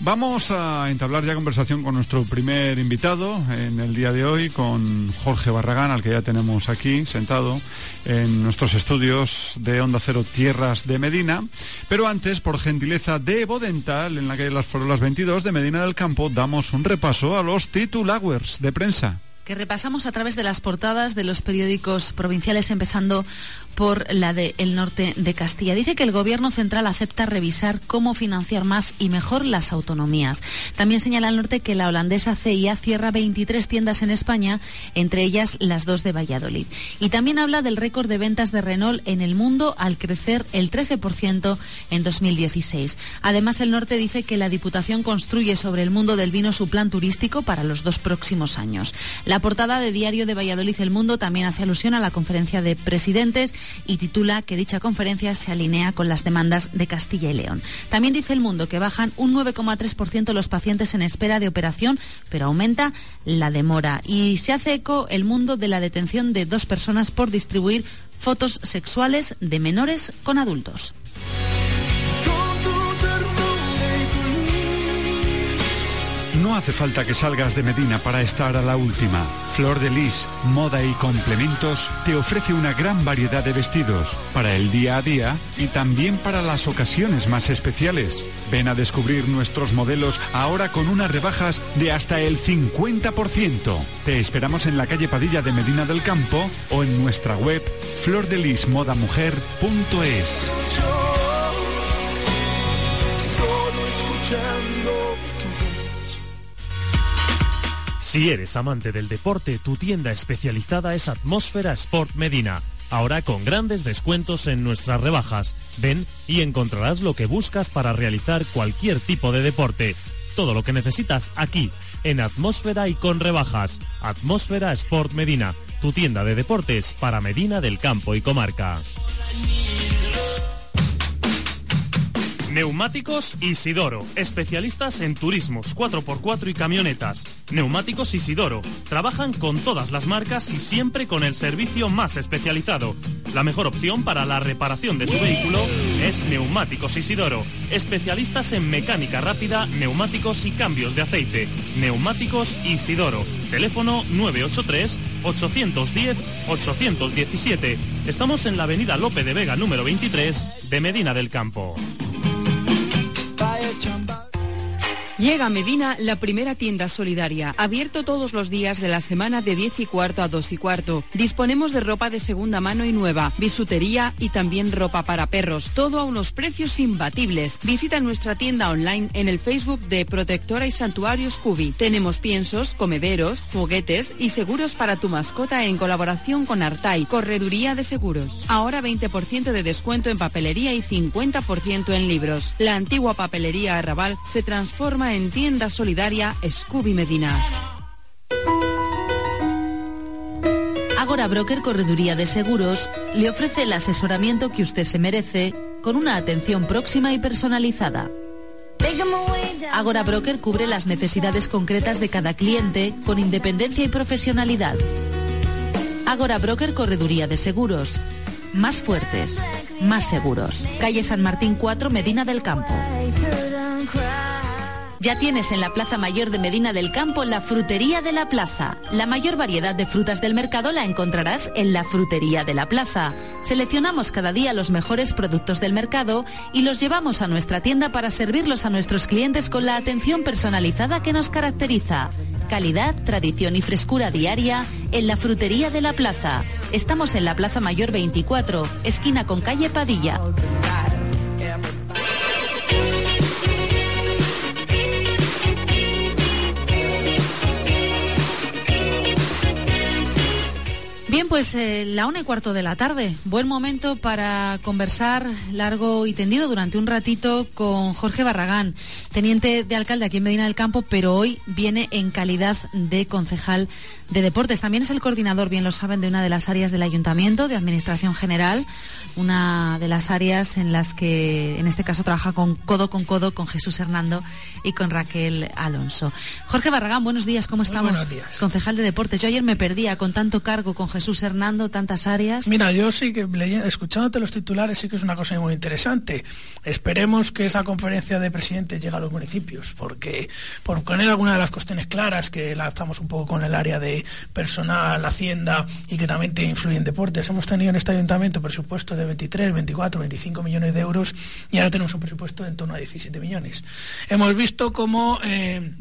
Vamos a entablar ya conversación con nuestro primer invitado en el día de hoy, con Jorge Barragán, al que ya tenemos aquí sentado en nuestros estudios de Onda Cero Tierras de Medina. Pero antes, por gentileza de Bodental, en la calle Las Farolas 22 de Medina del Campo, damos un repaso a los titulowers de prensa que repasamos a través de las portadas de los periódicos provinciales, empezando por la de El Norte de Castilla. Dice que el Gobierno central acepta revisar cómo financiar más y mejor las autonomías. También señala el Norte que la holandesa CIA cierra 23 tiendas en España, entre ellas las dos de Valladolid. Y también habla del récord de ventas de Renault en el mundo al crecer el 13% en 2016. Además, el Norte dice que la Diputación construye sobre el mundo del vino su plan turístico para los dos próximos años. La portada de Diario de Valladolid El Mundo también hace alusión a la conferencia de presidentes y titula que dicha conferencia se alinea con las demandas de Castilla y León. También dice El Mundo que bajan un 9,3% los pacientes en espera de operación, pero aumenta la demora. Y se hace eco El Mundo de la detención de dos personas por distribuir fotos sexuales de menores con adultos. No hace falta que salgas de Medina para estar a la última. Flor de Lis, moda y complementos te ofrece una gran variedad de vestidos para el día a día y también para las ocasiones más especiales. Ven a descubrir nuestros modelos ahora con unas rebajas de hasta el 50%. Te esperamos en la calle Padilla de Medina del Campo o en nuestra web flordelismodamujer.es. Si eres amante del deporte, tu tienda especializada es Atmósfera Sport Medina. Ahora con grandes descuentos en nuestras rebajas. Ven y encontrarás lo que buscas para realizar cualquier tipo de deporte. Todo lo que necesitas aquí, en Atmósfera y con rebajas. Atmósfera Sport Medina, tu tienda de deportes para Medina del Campo y Comarca. Neumáticos Isidoro, especialistas en turismos 4x4 y camionetas. Neumáticos Isidoro, trabajan con todas las marcas y siempre con el servicio más especializado. La mejor opción para la reparación de su vehículo es Neumáticos Isidoro, especialistas en mecánica rápida, neumáticos y cambios de aceite. Neumáticos Isidoro, teléfono 983 810 817. Estamos en la avenida Lope de Vega número 23 de Medina del Campo. Llega a Medina la primera tienda solidaria, abierto todos los días de la semana de 10 y cuarto a 2 y cuarto. Disponemos de ropa de segunda mano y nueva, bisutería y también ropa para perros, todo a unos precios imbatibles. Visita nuestra tienda online en el Facebook de Protectora y Santuario Scooby. Tenemos piensos, comederos, juguetes y seguros para tu mascota en colaboración con Artai, Correduría de Seguros. Ahora 20% de descuento en papelería y 50% en libros. La antigua papelería Arrabal se transforma en tienda solidaria Scooby Medina. Agora Broker Correduría de Seguros le ofrece el asesoramiento que usted se merece con una atención próxima y personalizada. Agora Broker cubre las necesidades concretas de cada cliente con independencia y profesionalidad. Agora Broker Correduría de Seguros. Más fuertes, más seguros. Calle San Martín 4, Medina del Campo. Ya tienes en la Plaza Mayor de Medina del Campo la Frutería de la Plaza. La mayor variedad de frutas del mercado la encontrarás en la Frutería de la Plaza. Seleccionamos cada día los mejores productos del mercado y los llevamos a nuestra tienda para servirlos a nuestros clientes con la atención personalizada que nos caracteriza. Calidad, tradición y frescura diaria en la Frutería de la Plaza. Estamos en la Plaza Mayor 24, esquina con calle Padilla. Bien, pues eh, la una y cuarto de la tarde. Buen momento para conversar largo y tendido durante un ratito con Jorge Barragán, teniente de alcalde aquí en Medina del Campo, pero hoy viene en calidad de concejal de deportes. También es el coordinador, bien lo saben, de una de las áreas del ayuntamiento, de Administración General, una de las áreas en las que en este caso trabaja con codo con codo con Jesús Hernando y con Raquel Alonso. Jorge Barragán, buenos días, ¿cómo estamos? buenos días. Concejal de deportes. Yo ayer me perdía con tanto cargo con Jesús Hernando, tantas áreas. Mira, yo sí que escuchándote los titulares sí que es una cosa muy interesante. Esperemos que esa conferencia de presidentes llegue a los municipios, porque por poner alguna de las cuestiones claras, que la estamos un poco con el área de personal, hacienda y que también te influye en deportes. Hemos tenido en este ayuntamiento presupuesto de 23, 24, 25 millones de euros y ahora tenemos un presupuesto de en torno a 17 millones. Hemos visto cómo eh,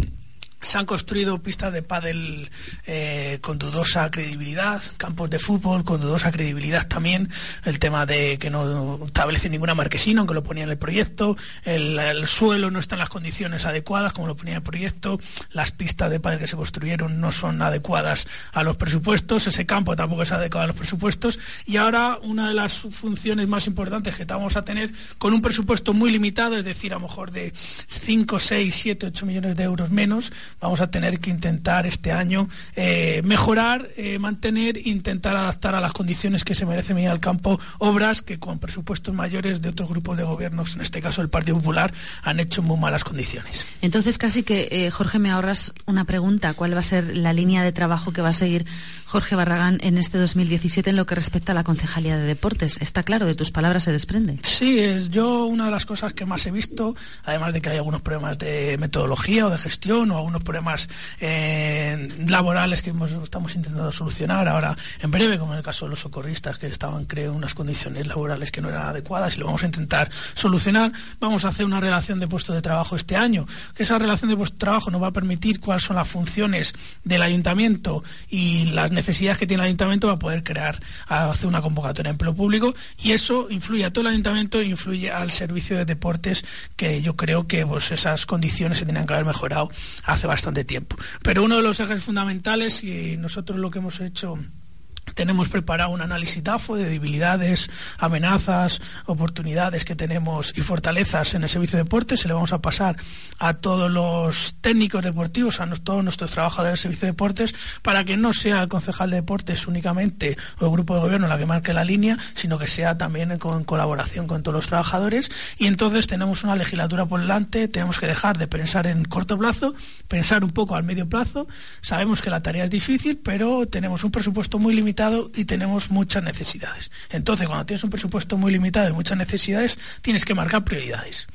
se han construido pistas de pádel eh, con dudosa credibilidad, campos de fútbol con dudosa credibilidad también, el tema de que no establece ninguna marquesina, aunque lo ponía en el proyecto, el, suelo no está en las condiciones adecuadas, como lo ponía en el proyecto, las pistas de pádel que se construyeron no son adecuadas a los presupuestos, ese campo tampoco es adecuado a los presupuestos, y ahora una de las funciones más importantes que vamos a tener con un presupuesto muy limitado, es decir, a lo mejor de 5, 6, 7, 8 millones de euros menos, vamos a tener que intentar este año eh, mejorar, eh, mantener, intentar adaptar a las condiciones que se merece venir al campo obras que con presupuestos mayores de otros grupos de gobiernos, en este caso el Partido Popular, han hecho muy malas condiciones. Entonces, casi que, eh, Jorge, me ahorras una pregunta. ¿Cuál va a ser la línea de trabajo que va a seguir Jorge Barragán en este 2017 en lo que respecta a la Concejalía de Deportes? Está claro, de tus palabras se desprende. Sí, es yo una de las cosas que más he visto, además de que hay algunos problemas de metodología o de gestión o algunos problemas eh, laborales que estamos intentando solucionar ahora en breve, como en el caso de los socorristas que estaban, creo, unas condiciones laborales que no eran adecuadas y lo vamos a intentar solucionar. Vamos a hacer una relación de puestos de trabajo este año, que esa relación de puestos de trabajo nos va a permitir cuáles son las funciones del ayuntamiento y las necesidades que tiene el ayuntamiento para poder crear, hacer una convocatoria de empleo público y eso influye a todo el ayuntamiento e influye al servicio de deportes que yo creo que pues, esas condiciones se tenían que haber mejorado hace bastante tiempo. Pero uno de los ejes fundamentales, y nosotros lo que hemos hecho tenemos preparado un análisis DAFO de debilidades, amenazas, oportunidades que tenemos y fortalezas en el servicio de deportes. Se le vamos a pasar a todos los técnicos deportivos, a todos nuestros trabajadores del servicio de deportes, para que no sea el concejal de deportes únicamente o el grupo de gobierno la que marque la línea, sino que sea también con colaboración con todos los trabajadores. Y entonces tenemos una legislatura por delante, tenemos que dejar de pensar en corto plazo, pensar un poco al medio plazo. Sabemos que la tarea es difícil, pero tenemos un presupuesto muy limitado y tenemos muchas necesidades. Entonces, cuando tienes un presupuesto muy limitado y muchas necesidades, tienes que marcar prioridades.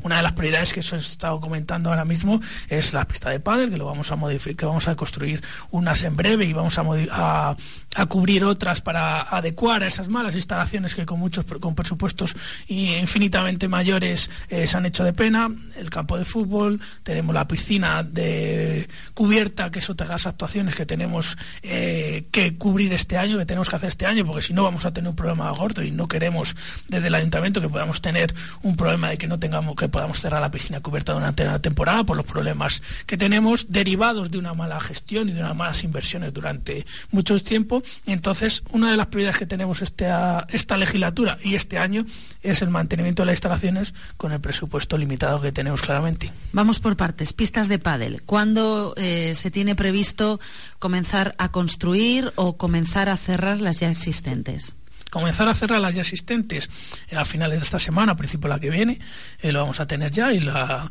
Una de las prioridades que os he estado comentando ahora mismo es la pista de pádel, que lo vamos a modificar, que vamos a construir unas en breve y vamos a, a, cubrir otras para adecuar a esas malas instalaciones que con muchos con presupuestos infinitamente mayores eh, se han hecho de pena. El campo de fútbol, tenemos la piscina de cubierta, que es otra de las actuaciones que tenemos eh, que cubrir este año, que tenemos que hacer este año, porque si no vamos a tener un problema gordo y no queremos desde el ayuntamiento que podamos tener un problema de que no tengamos que podamos cerrar la piscina cubierta durante la temporada por los problemas que tenemos derivados de una mala gestión y de unas malas inversiones durante mucho tiempo. Y entonces, una de las prioridades que tenemos esta, esta legislatura y este año es el mantenimiento de las instalaciones con el presupuesto limitado que tenemos claramente. Vamos por partes. Pistas de pádel. ¿Cuándo eh, se tiene previsto comenzar a construir o comenzar a cerrar las ya existentes? Comenzar a cerrar las ya existentes eh, a finales de esta semana, a principio de la que viene, eh, lo vamos a tener ya y la,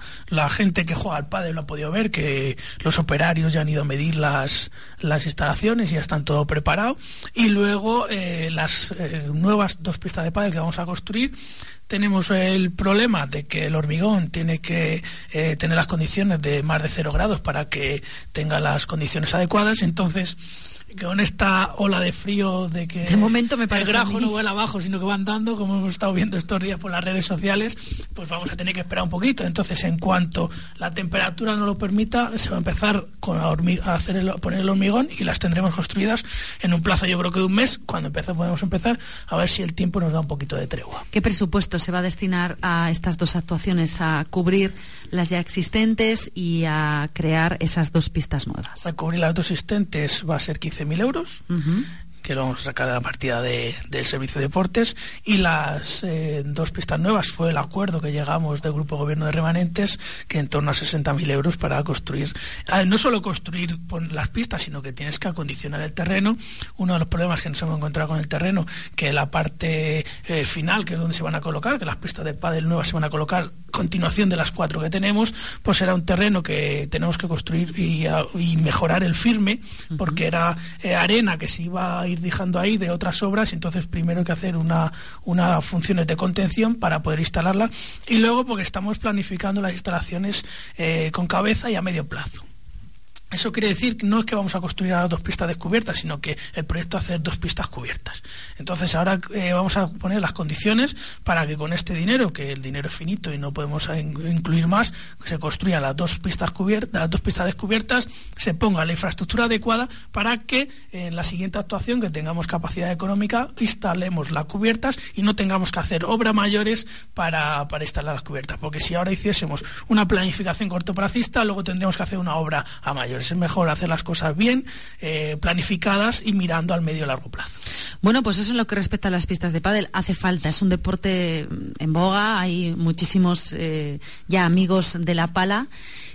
gente que juega al pádel lo ha podido ver, que los operarios ya han ido a medir las, las instalaciones y ya están todo preparado. Y luego eh, las nuevas dos pistas de pádel que vamos a construir tenemos el problema de que el hormigón tiene que tener las condiciones de más de cero grados para que tenga las condiciones adecuadas. Entonces, con esta ola de frío de que de momento me parece el grajo no vuela abajo, sino que va andando, como hemos estado viendo estos días por las redes sociales, pues vamos a tener que esperar un poquito. Entonces, en cuanto la temperatura no lo permita, se va a empezar con a, a hacer el, poner el hormigón y las tendremos construidas en un plazo, yo creo que de un mes. Cuando empece, podemos empezar a ver si el tiempo nos da un poquito de tregua. ¿Qué presupuesto se va a destinar a estas dos actuaciones, a cubrir las ya existentes y a crear esas dos pistas nuevas? A cubrir las dos existentes va a ser quizá 13.000 euros. Que lo vamos a sacar de la partida de, del servicio deportes y las eh, dos pistas nuevas fue el acuerdo que llegamos del grupo gobierno de remanentes que en torno a 60.000 euros para construir ah, no solo construir las pistas sino que tienes que acondicionar el terreno uno de los problemas que nos hemos encontrado con el terreno que la parte eh, final que es donde se van a colocar que las pistas de pádel nuevas se van a colocar continuación de las cuatro que tenemos, pues era un terreno que tenemos que construir y, mejorar el firme, porque era eh, arena que se iba a ir dejando ahí de otras obras, entonces primero hay que hacer una, una funciones de contención para poder instalarla y luego porque estamos planificando las instalaciones eh, con cabeza y a medio plazo. Eso quiere decir que no es que vamos a construir ahora dos pistas descubiertas, sino que el proyecto hace dos pistas cubiertas. Entonces ahora eh, vamos a poner las condiciones para que con este dinero, que el dinero es finito y no podemos incluir más, se construyan las dos pistas cubiertas, las dos pistas descubiertas, se ponga la infraestructura adecuada para que en la siguiente actuación, que tengamos capacidad económica, instalemos las cubiertas y no tengamos que hacer obras mayores para, para instalar las cubiertas. Porque si ahora hiciésemos una planificación cortoplacista, luego tendríamos que hacer una obra a mayor. Es mejor hacer las cosas bien, eh, planificadas y mirando al medio y largo plazo. Bueno, pues eso es lo que respecta a las pistas de pádel. Hace falta, es un deporte en boga, hay muchísimos eh, ya amigos de la pala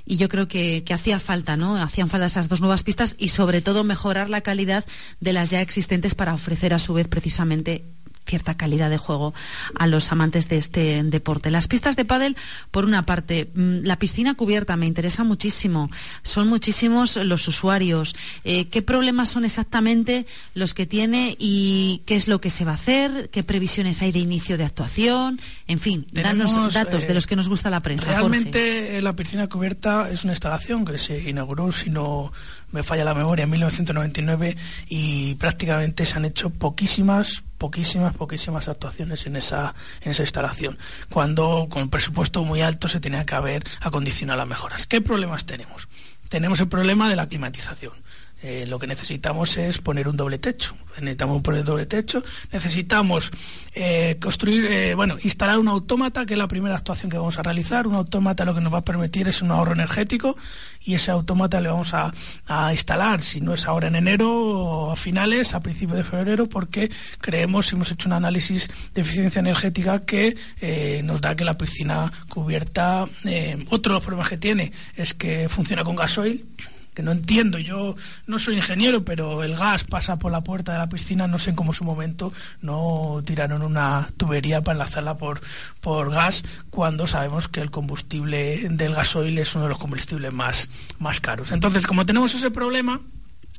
y yo creo que, que, hacía falta, ¿no? Hacían falta esas dos nuevas pistas y sobre todo mejorar la calidad de las ya existentes para ofrecer a su vez precisamente cierta calidad de juego a los amantes de este deporte. Las pistas de pádel, por una parte, mm, la piscina cubierta me interesa muchísimo. Son muchísimos los usuarios. Eh, ¿Qué problemas son exactamente los que tiene y qué es lo que se va a hacer? ¿Qué previsiones hay de inicio de actuación? En fin, danos datos de los que nos gusta la prensa. Realmente la piscina cubierta es una instalación que se inauguró, si no me falla la memoria, en 1999 y prácticamente se han hecho poquísimas poquísimas, poquísimas actuaciones en esa, en esa instalación, cuando con presupuesto muy alto se tenía que haber acondicionado las mejoras. ¿Qué problemas tenemos? Tenemos el problema de la climatización. Eh, lo que necesitamos es poner un doble techo. Necesitamos poner doble techo. Necesitamos eh, construir, eh, bueno, instalar un autómata, que es la primera actuación que vamos a realizar. Un autómata lo que nos va a permitir es un ahorro energético y ese autómata le vamos a, instalar, si no es ahora en enero o a finales, a principios de febrero, porque creemos, hemos hecho un análisis de eficiencia energética que nos da que la piscina cubierta, otro de los problemas que tiene es que funciona con gasoil que no entiendo. Yo no soy ingeniero, pero el gas pasa por la puerta de la piscina, no sé en cómo su momento no tiraron una tubería para enlazarla por, por gas, cuando sabemos que el combustible del gasoil es uno de los combustibles más, más caros. Entonces, como tenemos ese problema,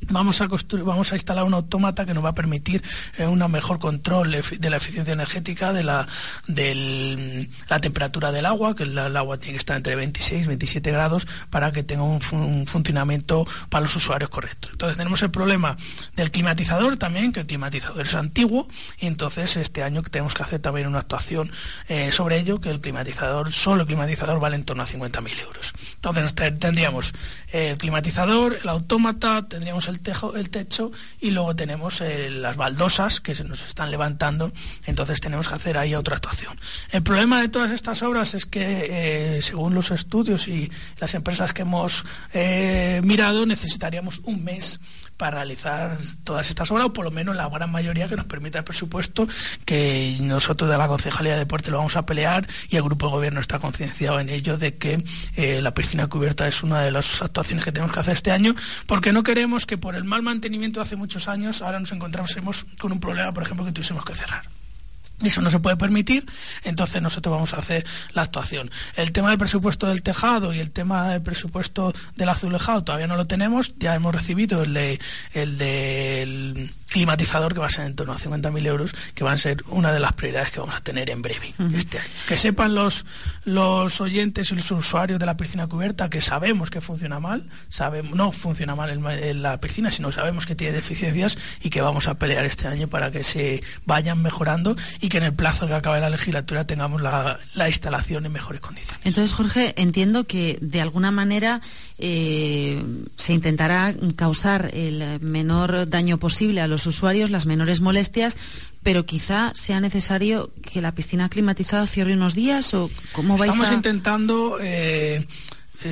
Vamos a, vamos a instalar un autómata que nos va a permitir eh, un mejor control de la eficiencia energética, de la, de la temperatura del agua, que el, agua tiene que estar entre 26 y 27 grados para que tenga un, funcionamiento para los usuarios correcto. Entonces tenemos el problema del climatizador también, que el climatizador es antiguo, y entonces este año tenemos que hacer también una actuación eh, sobre ello, que el climatizador, solo el climatizador vale en torno a 50.000 euros. Entonces tendríamos el climatizador, el autómata, tendríamos el, tejo, el techo y luego tenemos eh, las baldosas que se nos están levantando, entonces tenemos que hacer ahí otra actuación. El problema de todas estas obras es que, eh, según los estudios y las empresas que hemos eh, mirado, necesitaríamos un mes para realizar todas estas obras, o por lo menos la gran mayoría que nos permita el presupuesto, que nosotros de la Concejalía de Deporte lo vamos a pelear y el Grupo de Gobierno está concienciado en ello de que la piscina cubierta es una de las actuaciones que tenemos que hacer este año, porque no queremos que por el mal mantenimiento de hace muchos años ahora nos encontrásemos con un problema, por ejemplo, que tuviésemos que cerrar. Eso no se puede permitir, entonces nosotros vamos a hacer la actuación. El tema del presupuesto del tejado y el tema del presupuesto del azulejado todavía no lo tenemos, ya hemos recibido el de el del climatizador que va a ser en torno a 50.000 euros, que van a ser una de las prioridades que vamos a tener en breve este año. Que sepan los, los oyentes y los usuarios de la piscina cubierta que sabemos que funciona mal, sabemos, no funciona mal en, la piscina, sino sabemos que tiene deficiencias y que vamos a pelear este año para que se vayan mejorando y que en el plazo que acabe la legislatura tengamos la, la instalación en mejores condiciones. Entonces, Jorge, entiendo que de alguna manera eh, se intentará causar el menor daño posible a los usuarios, las menores molestias, pero quizá sea necesario que la piscina climatizada cierre unos días o cómo vais Estamos intentando. Eh,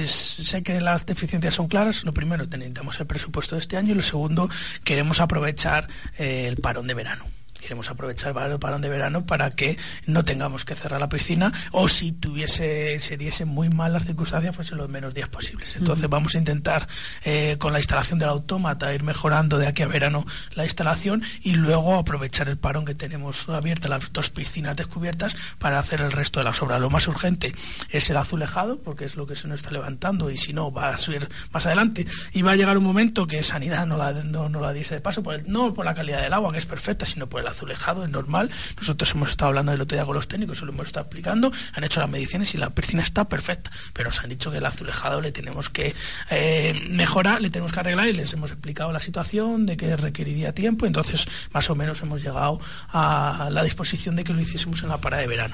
sé que las deficiencias son claras. Lo primero, necesitamos el presupuesto de este año y lo segundo, queremos aprovechar eh, el parón de verano queremos aprovechar el parón de verano para que no tengamos que cerrar la piscina o si tuviese, se diese muy mal las circunstancias, pues en los menos días posibles. Entonces vamos a intentar eh, con la instalación del autómata ir mejorando de aquí a verano la instalación y luego aprovechar el parón que tenemos abierta, las dos piscinas descubiertas, para hacer el resto de las obras. Lo más urgente es el azulejado, porque es lo que se nos está levantando y si no va a subir más adelante y va a llegar un momento que Sanidad no la, no, la dice de paso, por no por la calidad del agua, que es perfecta, sino por el azulejado, es normal. Nosotros hemos estado hablando el otro día con los técnicos, se lo hemos estado aplicando, han hecho las mediciones y la piscina está perfecta, pero nos han dicho que el azulejado le tenemos que eh, mejorar, le tenemos que arreglar y les hemos explicado la situación de que requeriría tiempo, entonces más o menos hemos llegado a la disposición de que lo hiciésemos en la parada de verano.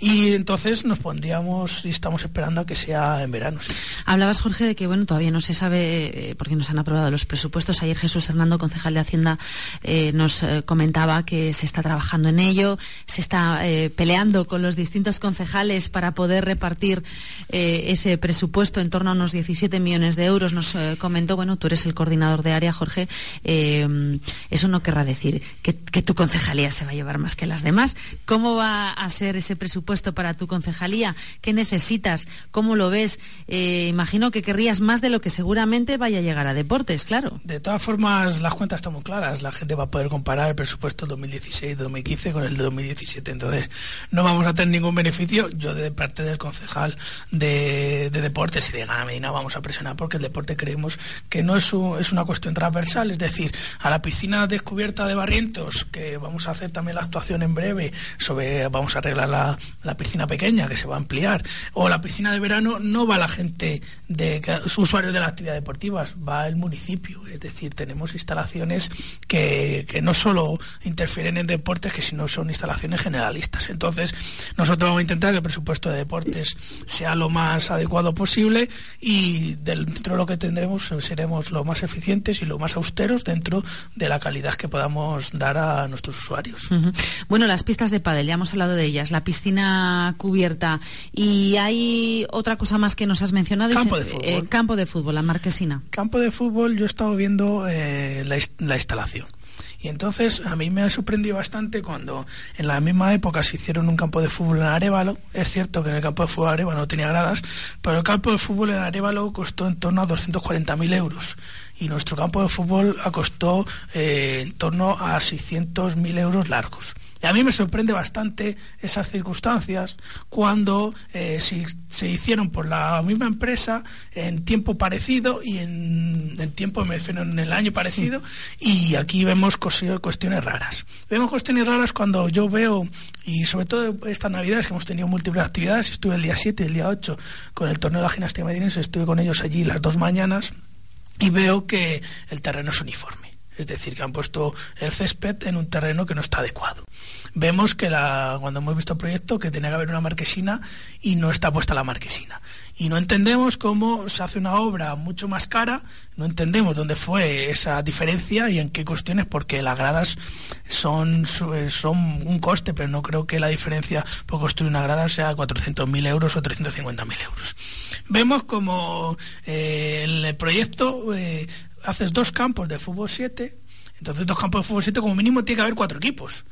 Y entonces nos pondríamos y estamos esperando a que sea en verano. Hablabas, Jorge, de que bueno todavía no se sabe, eh, porque nos han aprobado los presupuestos. Ayer Jesús Hernando, concejal de Hacienda, eh, nos eh, comentaba que se está trabajando en ello, se está peleando con los distintos concejales para poder repartir ese presupuesto en torno a unos 17 millones de euros. Nos comentó, bueno, tú eres el coordinador de área, Jorge, eso no querrá decir que, tu concejalía se va a llevar más que las demás. ¿Cómo va a ser ese presupuesto para tu concejalía? ¿Qué necesitas? ¿Cómo lo ves? imagino que querrías más de lo que seguramente vaya a llegar a deportes, claro. De todas formas, las cuentas están muy claras. La gente va a poder comparar el presupuesto 2016-2015 con el de 2017. Entonces, no vamos a tener ningún beneficio. Yo, de parte del concejal de, deportes y de Gana Medina, vamos a presionar porque el deporte creemos que no es, es una cuestión transversal. Es decir, a la piscina descubierta de Barrientos, que vamos a hacer también la actuación en breve sobre, vamos a arreglar la, la piscina pequeña que se va a ampliar, o la piscina de verano, no va la gente de usuarios de las actividades deportivas, va el municipio. Es decir, tenemos instalaciones que, que no solo interfieren en deportes, que sino son instalaciones generalistas. Entonces, nosotros vamos a intentar que el presupuesto de deportes sea lo más adecuado posible y dentro de lo que tendremos seremos lo más eficientes y lo más austeros dentro de la calidad que podamos dar a nuestros usuarios. Bueno, las pistas de pádel, ya hemos hablado de ellas, la piscina cubierta y hay otra cosa más que nos has mencionado. Campo de fútbol. Eh, campo de fútbol, la marquesina. Campo de fútbol, yo he estado viendo eh, la, instalación. Y entonces a mí me ha sorprendido bastante cuando en la misma época se hicieron un campo de fútbol en Arevalo. Es cierto que en el campo de fútbol de Arevalo no tenía gradas, pero el campo de fútbol en Arevalo costó en torno a 240.000 euros. Y nuestro campo de fútbol costó eh, en torno a 600.000 euros largos. Y a mí me sorprende bastante esas circunstancias cuando eh, se hicieron por la misma empresa en tiempo parecido y en, tiempo, en el año parecido, y aquí vemos cuestiones raras. Vemos cuestiones raras cuando yo veo, y sobre todo estas navidades que hemos tenido múltiples actividades, estuve el día 7 y el día 8 con el torneo de la gimnasia madrileña, estuve con ellos allí las dos mañanas, y veo que el terreno es uniforme es decir, que han puesto el césped en un terreno que no está adecuado. Vemos que la, cuando hemos visto el proyecto que tenía que haber una marquesina y no está puesta la marquesina. Y no entendemos cómo se hace una obra mucho más cara, no entendemos dónde fue esa diferencia y en qué cuestiones, porque las gradas son, son un coste, pero no creo que la diferencia por construir una grada sea 400.000 euros o 350.000 euros. Vemos como eh, el proyecto eh, haces dos campos de fútbol 7, entonces dos campos de fútbol 7 como mínimo tiene que haber cuatro equipos.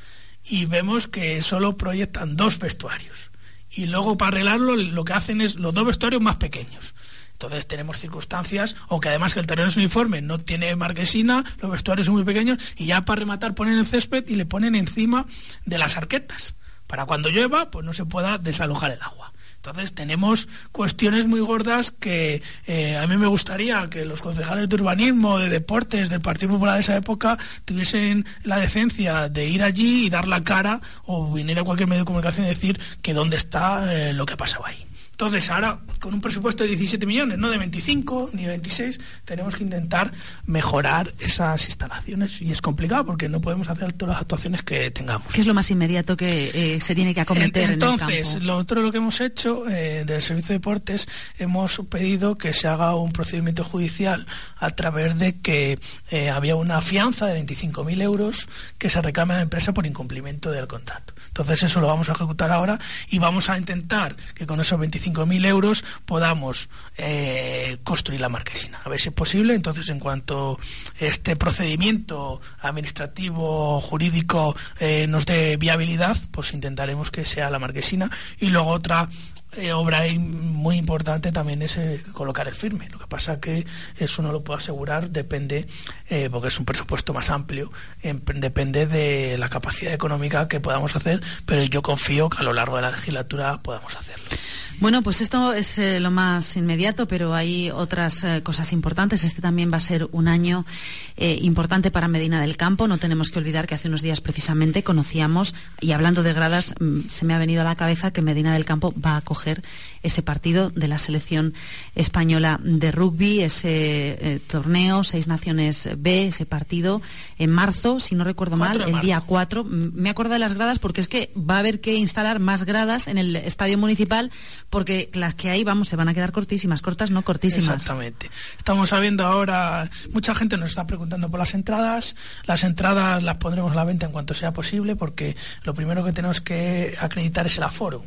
Y vemos que solo proyectan dos vestuarios. Y luego para arreglarlo lo que hacen es los dos vestuarios más pequeños. Entonces tenemos circunstancias, o que además que el terreno es uniforme, no tiene marquesina, los vestuarios son muy pequeños, y ya para rematar ponen el césped y le ponen encima de las arquetas. Para cuando llueva, pues no se pueda desalojar el agua. Entonces tenemos cuestiones muy gordas que eh, a mí me gustaría que los concejales de urbanismo, de deportes, del Partido Popular de esa época tuviesen la decencia de ir allí y dar la cara o venir a cualquier medio de comunicación y decir que dónde está eh, lo que ha pasado ahí. Entonces, ahora, con un presupuesto de 17 millones, no de 25 ni 26, tenemos que intentar mejorar esas instalaciones. Y es complicado porque no podemos hacer todas las actuaciones que tengamos. ¿Qué es lo más inmediato que eh, se tiene que acometer Entonces, en el campo? lo otro lo que hemos hecho eh, del Servicio de Deportes, hemos pedido que se haga un procedimiento judicial a través de que eh, había una fianza de 25.000 euros que se reclama a la empresa por incumplimiento del contrato. Entonces, eso lo vamos a ejecutar ahora y vamos a intentar que con esos 25 25.000 euros podamos eh, construir la marquesina. A ver si es posible. Entonces, en cuanto este procedimiento administrativo, jurídico eh, nos dé viabilidad, pues intentaremos que sea la marquesina. Y luego otra eh, obra muy importante también es eh, colocar el firme. Lo que pasa que eso no lo puedo asegurar, depende, porque es un presupuesto más amplio, depende de la capacidad económica que podamos hacer, pero yo confío que a lo largo de la legislatura podamos hacerlo. Bueno, pues esto es eh, lo más inmediato, pero hay otras eh, cosas importantes. Este también va a ser un año eh, importante para Medina del Campo. No tenemos que olvidar que hace unos días precisamente conocíamos, y hablando de gradas, mm, se me ha venido a la cabeza que Medina del Campo va a acoger ese partido de la selección española de rugby, ese torneo, Seis Naciones B, ese partido en marzo, si no recuerdo mal, el día 4. Me acuerdo de las gradas porque es que va a haber que instalar más gradas en el estadio municipal porque las que hay, vamos, se van a quedar cortísimas, cortas, no cortísimas. Exactamente. Estamos sabiendo ahora, mucha gente nos está preguntando por las entradas. Las entradas las pondremos a la venta en cuanto sea posible, porque lo primero que tenemos que acreditar es el aforo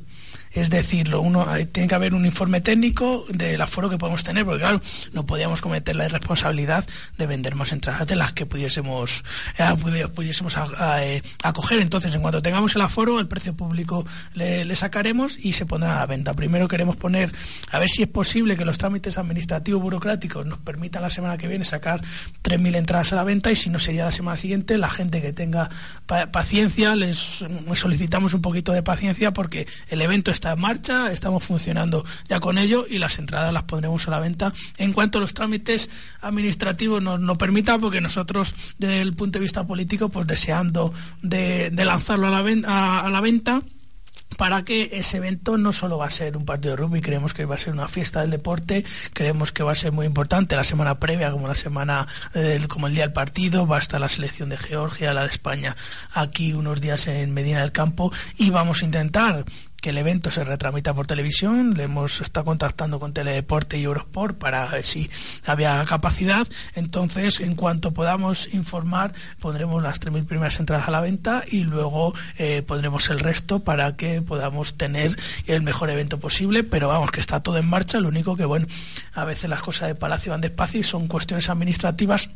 es decirlo, uno tiene que haber un informe técnico del aforo que podemos tener, porque claro, no podíamos cometer la irresponsabilidad de vender más entradas de las que pudiésemos eh, pudiésemos eh, acoger. Entonces, en cuanto tengamos el aforo, el precio público le, sacaremos y se pondrá a la venta. Primero queremos poner, a ver si es posible que los trámites administrativos burocráticos nos permitan la semana que viene sacar 3.000 entradas a la venta y si no sería la semana siguiente, la gente que tenga paciencia, les solicitamos un poquito de paciencia porque el evento está en marcha, estamos funcionando ya con ello y las entradas las pondremos a la venta. En cuanto los trámites administrativos nos, nos permitan, porque nosotros desde el punto de vista político, pues deseando de, lanzarlo a la, a la venta para que ese evento no solo va a ser un partido de rugby, creemos que va a ser una fiesta del deporte, creemos que va a ser muy importante la semana previa, como la semana, eh, como el día del partido, va a estar la selección de Georgia, la de España, aquí unos días en Medina del Campo, y vamos a intentar el evento se retramita por televisión. Le hemos estado contactando con Teledeporte y Eurosport para ver si había capacidad. Entonces, en cuanto podamos informar, pondremos las 3.000 primeras entradas a la venta y luego eh, pondremos el resto para que podamos tener el mejor evento posible. Pero vamos, que está todo en marcha. Lo único que, bueno, a veces las cosas de Palacio van despacio y son cuestiones administrativas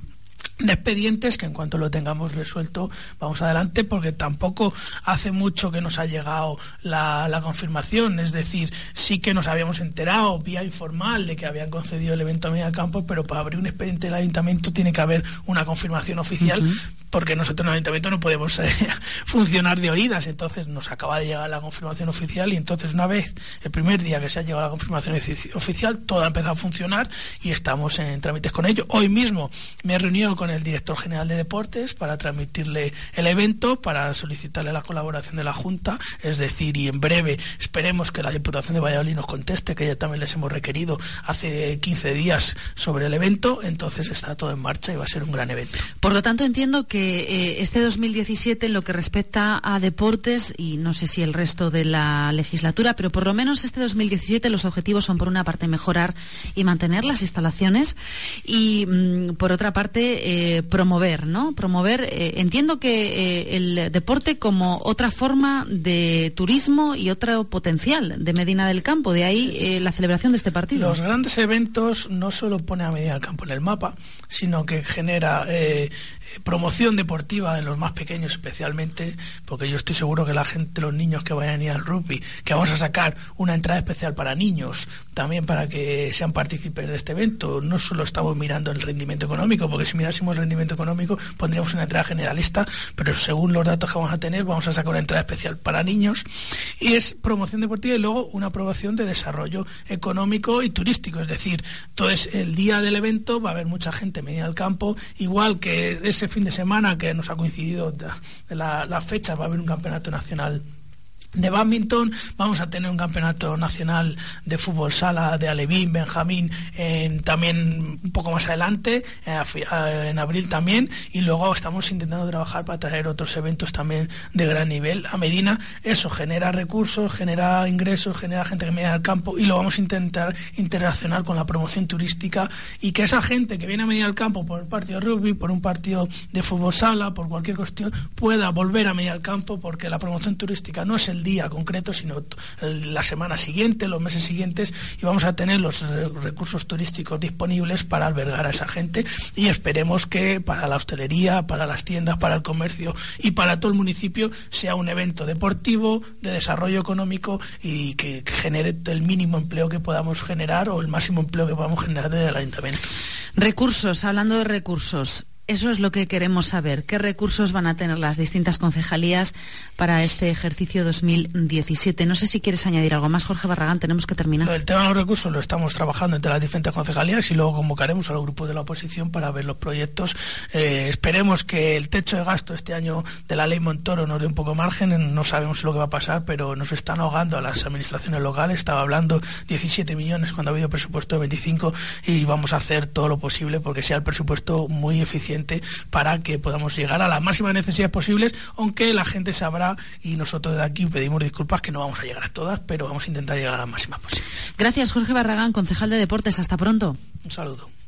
de expedientes que en cuanto lo tengamos resuelto vamos adelante porque tampoco hace mucho que nos ha llegado la, la, confirmación. Es decir sí que nos habíamos enterado vía informal de que habían concedido el evento a media campo pero para abrir un expediente del ayuntamiento tiene que haber una confirmación oficial porque nosotros en el ayuntamiento no podemos eh, funcionar de oídas. Entonces nos acaba de llegar la confirmación oficial y entonces una vez el primer día que se ha llegado la confirmación oficial todo ha empezado a funcionar y estamos en trámites con ello. Hoy mismo me he reunido con el director general de deportes para transmitirle el evento, para solicitarle la colaboración de la Junta, es decir, y en breve esperemos que la Diputación de Valladolid nos conteste, que ya también les hemos requerido hace 15 días sobre el evento, entonces está todo en marcha y va a ser un gran evento. Por lo tanto, entiendo que eh, este 2017, en lo que respecta a deportes, y no sé si el resto de la legislatura, pero por lo menos este 2017 los objetivos son, por una parte, mejorar y mantener las instalaciones y, mm, por otra parte, eh, promover, ¿no? Promover, eh, entiendo que eh, el deporte como otra forma de turismo y otro potencial de Medina del Campo, de ahí la celebración de este partido. Los grandes eventos no solo pone a Medina del Campo en el mapa, sino que genera promoción deportiva en los más pequeños especialmente, porque yo estoy seguro que la gente, los niños que vayan a ir al rugby, que vamos a sacar una entrada especial para niños, también para que sean partícipes de este evento. No solo estamos mirando el rendimiento económico, porque si mirásemos el rendimiento económico pondríamos una entrada generalista, pero según los datos que vamos a tener vamos a sacar una entrada especial para niños. Y es promoción deportiva y luego una aprobación de desarrollo económico y turístico, es decir, entonces el día del evento va a haber mucha gente media al campo, igual que ese fin de semana que nos ha coincidido la fecha va a haber un campeonato nacional de badminton, vamos a tener un campeonato nacional de fútbol sala de Alevín, Benjamín, en, también un poco más adelante, eh, eh, en abril también, y luego estamos intentando trabajar para traer otros eventos también de gran nivel a Medina. Eso genera recursos, genera ingresos, genera gente que viene al campo y lo vamos a intentar interaccionar con la promoción turística y que esa gente que viene a Medina al campo por un partido de rugby, por un partido de fútbol sala, por cualquier cuestión, pueda volver a Medina al campo porque la promoción turística no es el día concreto, sino la semana siguiente, los meses siguientes, y vamos a tener los recursos turísticos disponibles para albergar a esa gente y esperemos que para la hostelería, para las tiendas, para el comercio y para todo el municipio sea un evento deportivo, de desarrollo económico y que genere el mínimo empleo que podamos generar o el máximo empleo que podamos generar desde el ayuntamiento. Recursos, hablando de recursos, eso es lo que queremos saber. ¿Qué recursos van a tener las distintas concejalías para este ejercicio 2017? No sé si quieres añadir algo más, Jorge Barragán. Tenemos que terminar. El tema de los recursos lo estamos trabajando entre las diferentes concejalías y luego convocaremos a los grupos de la oposición para ver los proyectos. Eh, esperemos que el techo de gasto este año de la ley Montoro nos dé un poco margen. No sabemos lo que va a pasar, pero nos están ahogando a las administraciones locales. Estaba hablando 17 millones cuando ha habido presupuesto de 25 y vamos a hacer todo lo posible porque sea el presupuesto muy eficiente para que podamos llegar a las máximas necesidades posibles, aunque la gente sabrá y nosotros de aquí pedimos disculpas que no vamos a llegar a todas, pero vamos a intentar llegar a las máximas posibles. Gracias, Jorge Barragán, concejal de Deportes. Hasta pronto. Un saludo.